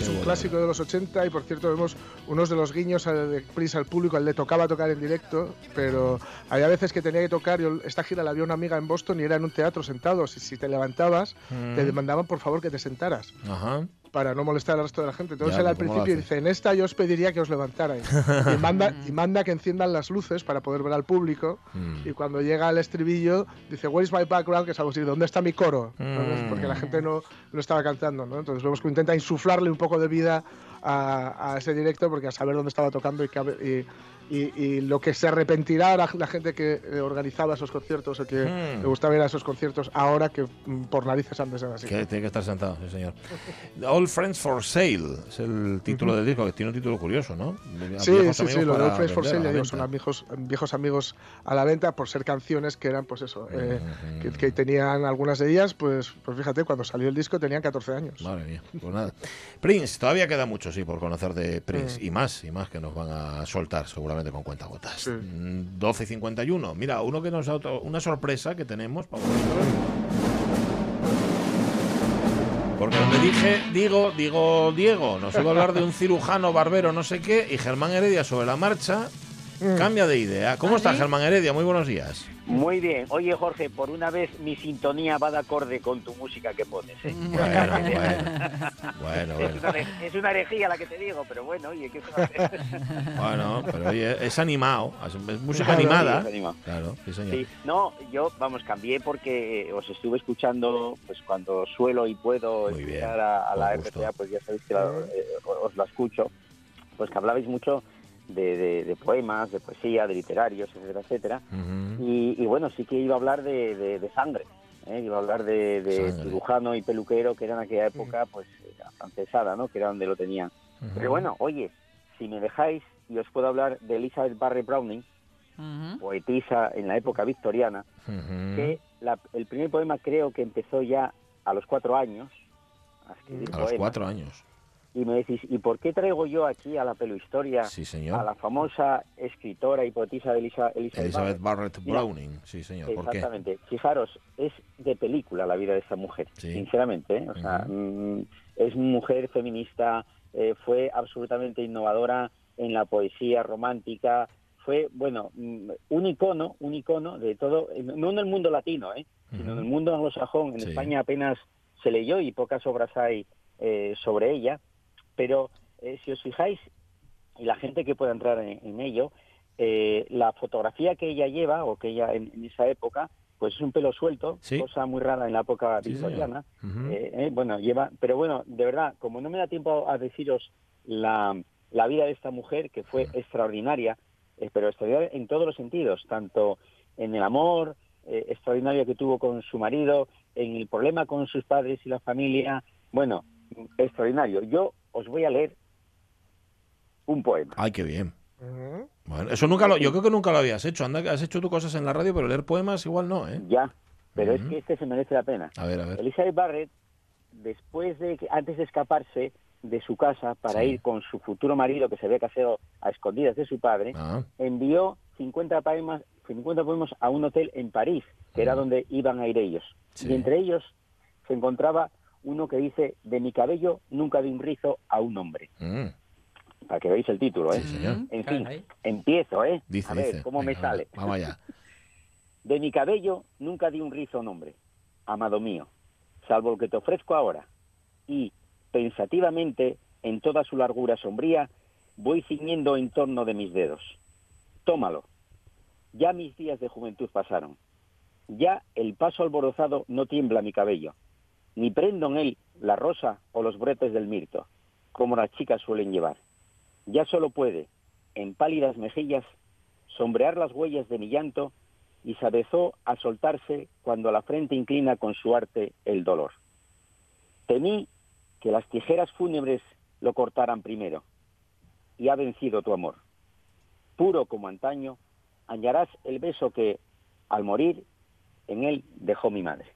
Human clásico de los 80 y por cierto vemos unos de los guiños al- de Prince al público, él le tocaba tocar en directo, pero había veces que tenía que tocar, yo esta gira la había una amiga en Boston y era en un teatro sentados y si te levantabas Mm. te demandaban por favor que te sentaras Ajá. para no molestar al resto de la gente. Entonces Ya, él al ¿cómo lo principio dice, en esta yo os pediría que os levantarais. y, manda, y manda que enciendan las luces para poder ver al público. Mm. Y cuando llega al estribillo, dice, Where is my background? Que es algo así, ¿dónde está mi coro? Mm. Porque la gente no, no estaba cantando, ¿no? Entonces vemos que intenta insuflarle un poco de vida a, ese directo porque a saber dónde estaba tocando y, que y, y- y lo que se arrepentirá la, la gente que eh, organizaba esos conciertos o que Mm. le gustaba ir a esos conciertos ahora que mm, por narices han de ser así. Que tiene que estar sentado, sí, señor. All Friends for Sale es el título del disco, que tiene un título curioso, ¿no? Sí, sí, sí, lo de All Friends for Sale, son amigos, viejos amigos a la venta por ser canciones que eran, pues eso, eh, que, que tenían algunas de ellas, pues, pues fíjate, cuando salió el disco tenían 14 años. Madre mía, pues nada. Prince, todavía queda mucho, sí, por conocer de Prince. Mm. Y más, y más que nos van a soltar seguramente con cuentagotas. Mm, 12 y 51. Mira, uno que nos ha auto- una sorpresa que tenemos para vosotros. Porque donde dije, digo, digo Diego, nos iba a hablar de un cirujano, barbero, no sé qué, y Germán Heredia sobre la marcha cambia de idea. ¿Cómo ¿Ah, está sí? Germán Heredia? Muy buenos días. Muy bien. Oye, Jorge, por una vez mi sintonía va de acorde con tu música que pones. ¿eh? Bueno, bueno, bueno, Es, bueno. una, here- es una herejía la que te digo, pero bueno, oye, ¿qué se va a hacer? Bueno, pero oye, es animado, es música Claro, animada. sí, es animado. Claro, sí, señor. Sí, no, yo, vamos, cambié porque eh, os estuve escuchando, pues cuando suelo y puedo Muy bien, escuchar a, a la. RPA, pues ya sabéis que la- eh, os la escucho. pues que hablabais mucho de, de- de poemas, de poesía, de literarios, etcétera, etcétera. y, y bueno, sí que iba a hablar de, de- de sangre, ¿eh? iba a hablar de, cirujano y peluquero, que era en aquella época, pues, francesada, ¿no? Que era donde lo tenían. Pero bueno, oye, si me dejáis, y os puedo hablar de Elizabeth Barrett Browning, poetisa en la época victoriana, que la- el primer poema creo que empezó ya a los cuatro años. A, escribir A los cuatro años. Y me decís, ¿y por qué traigo yo aquí a la peluhistoria Sí, señor. a la famosa escritora y poetisa de Elisa- Elizabeth, Elizabeth Barrett? Barrett Mira, Browning. Sí, señor. ¿Por qué? Exactamente. Fijaros, es de película la vida de esta mujer, sinceramente. ¿eh? O sea, mm, es mujer feminista, eh, fue absolutamente innovadora en la poesía romántica, fue, bueno, mm, un icono, un icono de todo, no en el mundo latino, ¿eh? sino en el mundo anglosajón. En Sí. España apenas se leyó y pocas obras hay eh, sobre ella, pero eh, si os fijáis, y la gente que pueda entrar en, en ello, eh, la fotografía que ella lleva, o que ella en, en esa época, pues es un pelo suelto, Sí. cosa muy rara en la época Sí, victoriana. Eh, eh, bueno, lleva, pero bueno, de verdad, como no me da tiempo a deciros la, la vida de esta mujer, que fue extraordinaria, eh, pero extraordinaria en todos los sentidos, tanto en el amor, eh, extraordinaria que tuvo con su marido, en el problema con sus padres y la familia, bueno, extraordinario. Yo os voy a leer un poema. Ay, qué bien. Bueno, eso nunca lo, yo creo que nunca lo habías hecho. Anda, has hecho tú cosas en la radio, pero leer poemas igual no, ¿eh? Ya, pero es que este se merece la pena. A ver, a ver. Elizabeth Barrett, después de que, antes de escaparse de su casa para Sí. ir con su futuro marido, que se había casado a escondidas de su padre, Ah, envió 50 poemas, 50 poemas a un hotel en París, que era donde iban a ir ellos. Sí. Y entre ellos se encontraba uno que dice, de mi cabello nunca di un rizo a un hombre. mm, Para que veáis el título, ¿eh? Sí, señor. En fin, Caray. empiezo, ¿eh? Dice, a ver, dice. ¿cómo me sale? Vamos allá. De mi cabello nunca di un rizo a un hombre, amado mío, salvo el que te ofrezco ahora. Y, pensativamente, en toda su largura sombría, voy ciñendo en torno de mis dedos. Tómalo. Ya mis días de juventud pasaron. Ya el paso alborozado no tiembla mi cabello, ni prendo en él la rosa o los brotes del mirto, como las chicas suelen llevar. Ya solo puede, en pálidas mejillas, sombrear las huellas de mi llanto y se avezó a soltarse cuando la frente inclina con su arte el dolor. Temí que las tijeras fúnebres lo cortaran primero, y ha vencido tu amor. Puro como antaño, hallarás el beso que, al morir, en él dejó mi madre.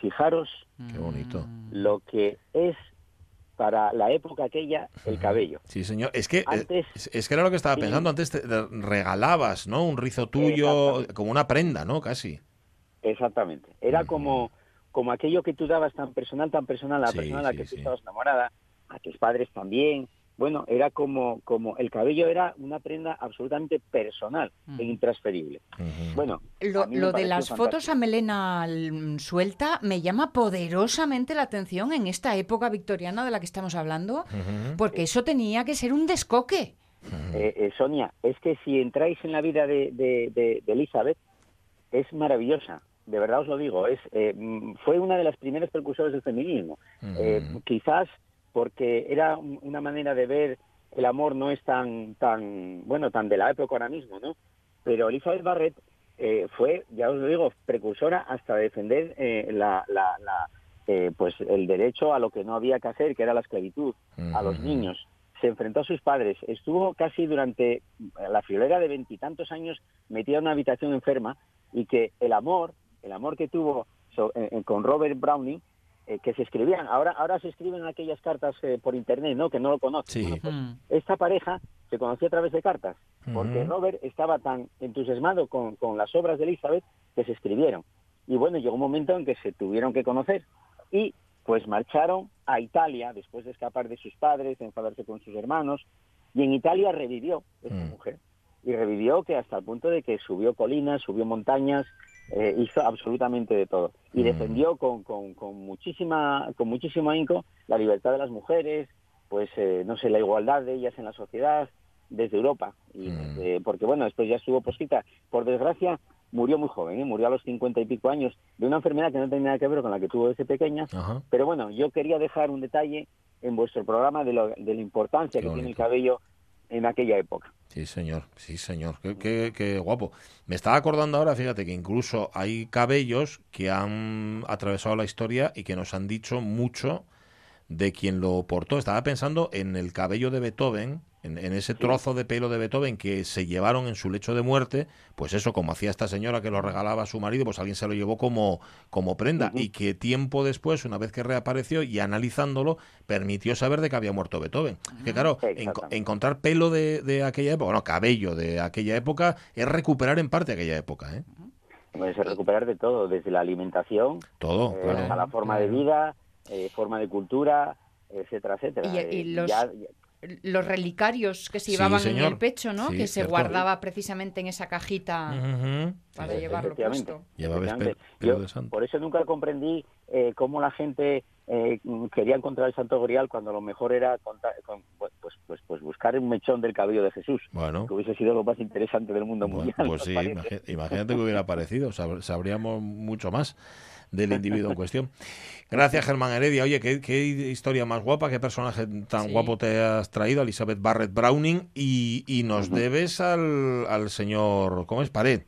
Fijaros Qué bonito. lo que es para la época aquella el cabello. Sí, señor. Es que, eh, Antes- es, es que era lo que estaba Sí. pensando. Antes te, regalabas, ¿no? Un rizo tuyo, como una prenda, ¿no? Casi. Exactamente. Era como, como aquello que tú dabas tan personal, tan personal a la Sí, persona a la sí, que tú estabas enamorada, a tus padres también. Bueno, era como, como el cabello era una prenda absolutamente personal e intransferible. Bueno, Lo, de las fantástico. fotos a melena mm, suelta me llama poderosamente la atención en esta época victoriana de la que estamos hablando, porque eso tenía que ser un descoque. Eh, eh, Sonia, es que si entráis en la vida de, de- de- de Elizabeth, es maravillosa. De verdad os lo digo. Es, eh, mm, fue una de las primeras precursores del feminismo. Eh, quizás porque era un- una manera de ver el amor no es tan, tan, bueno, tan de la época ahora mismo, ¿no? Pero Elizabeth Barrett eh, fue, ya os lo digo, precursora hasta defender eh, la, la- la, eh, pues el derecho a lo que no había que hacer, que era la esclavitud, a los niños. Se enfrentó a sus padres. Estuvo casi durante la friolera de veintitantos años metida en una habitación enferma y que el amor, el amor que tuvo so- eh, con Robert Browning, eh, que se escribían, ahora ahora se escriben aquellas cartas eh, por internet, ¿no? Que no lo conocen. Bueno, pues, esta pareja se conoció a través de cartas, porque. Robert estaba tan entusiasmado con, con las obras de Elizabeth que se escribieron. Y bueno, llegó un momento en que se tuvieron que conocer y pues marcharon a Italia después de escapar de sus padres, de enfadarse con sus hermanos, y en Italia revivió esta mujer. Y revivió que hasta el punto de que subió colinas, subió montañas, eh, hizo absolutamente de todo. Y defendió con, con, con muchísima, con muchísimo ahínco la libertad de las mujeres, pues eh, no sé, la igualdad de ellas en la sociedad desde Europa. Y desde- porque bueno, después ya estuvo posquita. Por desgracia, murió muy joven, ¿eh? murió a los cincuenta y pico años de una enfermedad que no tenía nada que ver con la que tuvo desde pequeña. Ajá. Pero bueno, yo quería dejar un detalle en vuestro programa de, lo- de la importancia Qué que tiene el cabello en aquella época. Sí, señor, sí, señor. Qué, qué- qué guapo. Me estaba acordando ahora, fíjate, que incluso hay cabellos que han atravesado la historia y que nos han dicho mucho de quien lo portó. Estaba pensando en el cabello de Beethoven, en, en ese trozo de pelo de Beethoven que se llevaron en su lecho de muerte, pues eso, como hacía esta señora que lo regalaba a su marido, pues alguien se lo llevó como, como prenda y que tiempo después, una vez que reapareció y analizándolo, permitió saber de que había muerto Beethoven. Es que claro, enco- encontrar pelo de, de aquella época, bueno, cabello de aquella época, es recuperar en parte aquella época, ¿eh? Pues recuperar de todo, desde la alimentación, Todo, eh, claro. hasta la forma de vida, eh, forma de cultura, etcétera, etcétera. Y, y Eh, los, ya- los relicarios que se Sí, llevaban en el pecho, ¿no? Sí, que se cierto. guardaba precisamente en esa cajita Ujú. para Sí. llevarlo Efectivamente. puesto. Yo de santo. por eso nunca comprendí eh, cómo la gente eh, quería encontrar el Santo Grial cuando lo mejor era contar- con- pues, pues, pues, pues buscar un mechón del cabello de Jesús, Bueno. que hubiese sido lo más interesante del mundo mundial. Pues imagi- imagínate que hubiera aparecido, sab- sabríamos mucho más del individuo en cuestión. Gracias, Germán Heredia. Oye, ¿qué, qué historia más guapa, qué personaje tan Sí. guapo te has traído, Elizabeth Barrett Browning, y, y nos debes al, al señor, ¿cómo es? Pared.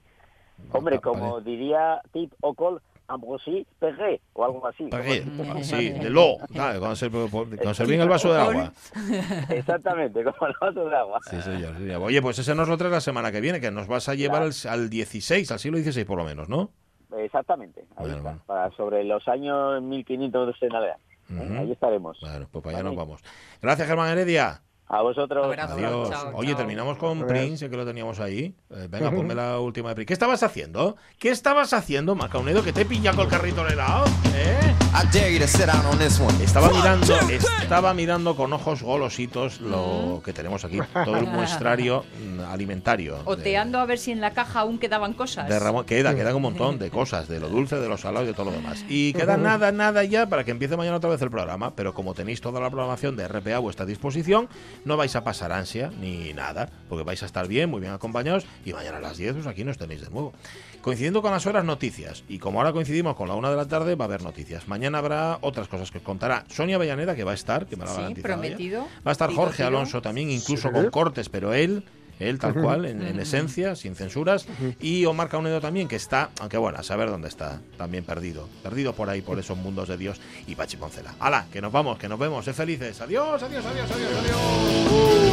Hombre, Pa- como diría Tip Ocol, Ambrosí Perret, o algo así. Pared. Sí, de lo, cuando se viene el vaso de agua. Exactamente, como el vaso de agua. Sí, señor, sí, señor. Oye, pues ese nos lo traes la semana que viene, que nos vas a llevar al, al 16, al siglo XVI por lo menos, ¿no? Exactamente, ahí está, para sobre los años 1500 en adelante. ¿eh? Ujú. Ahí estaremos. Bueno, pues para allá nos vamos. Gracias, Germán Heredia. A vosotros. Adiós. Oye, terminamos con Prince, que lo teníamos ahí. Eh, venga, ponme la última de Prince. ¿Qué estabas haciendo? ¿Qué estabas haciendo, Macaunedo, que te pilla con el carrito de helado? ¿Eh? I dare you to sit down on this one. Estaba mirando. Estaba mirando con ojos golositos lo que tenemos aquí, todo el muestrario mm, alimentario. de- Oteando a ver si en la caja aún quedaban cosas. de Ramón, queda, quedan un montón de cosas, de lo dulce, de lo salado y de todo lo demás. Y queda nada, nada ya para que empiece mañana otra vez el programa, pero como tenéis toda la programación de RPA a vuestra disposición, no vais a pasar ansia ni nada, porque vais a estar bien, muy bien acompañados, y mañana a las 10 pues aquí nos tenéis de nuevo. Coincidiendo con las horas noticias, y como ahora coincidimos con la una de la tarde, va a haber noticias. Mañana habrá otras cosas que os contará Sonia Avellaneda, que va a estar, que me lo ha Sí, ella. prometido. Va a estar Jorge. Alonso también, incluso Sí. con cortes, pero él, él tal cual, en, en esencia, sin censuras. Y Omar Caunedo también, que está, aunque bueno, a saber dónde está, también perdido. Perdido por ahí, por esos mundos de Dios y Pachi Poncela. ¡Hala! Que nos vamos, que nos vemos, sé felices. Adiós, adiós, adiós, adiós, adiós.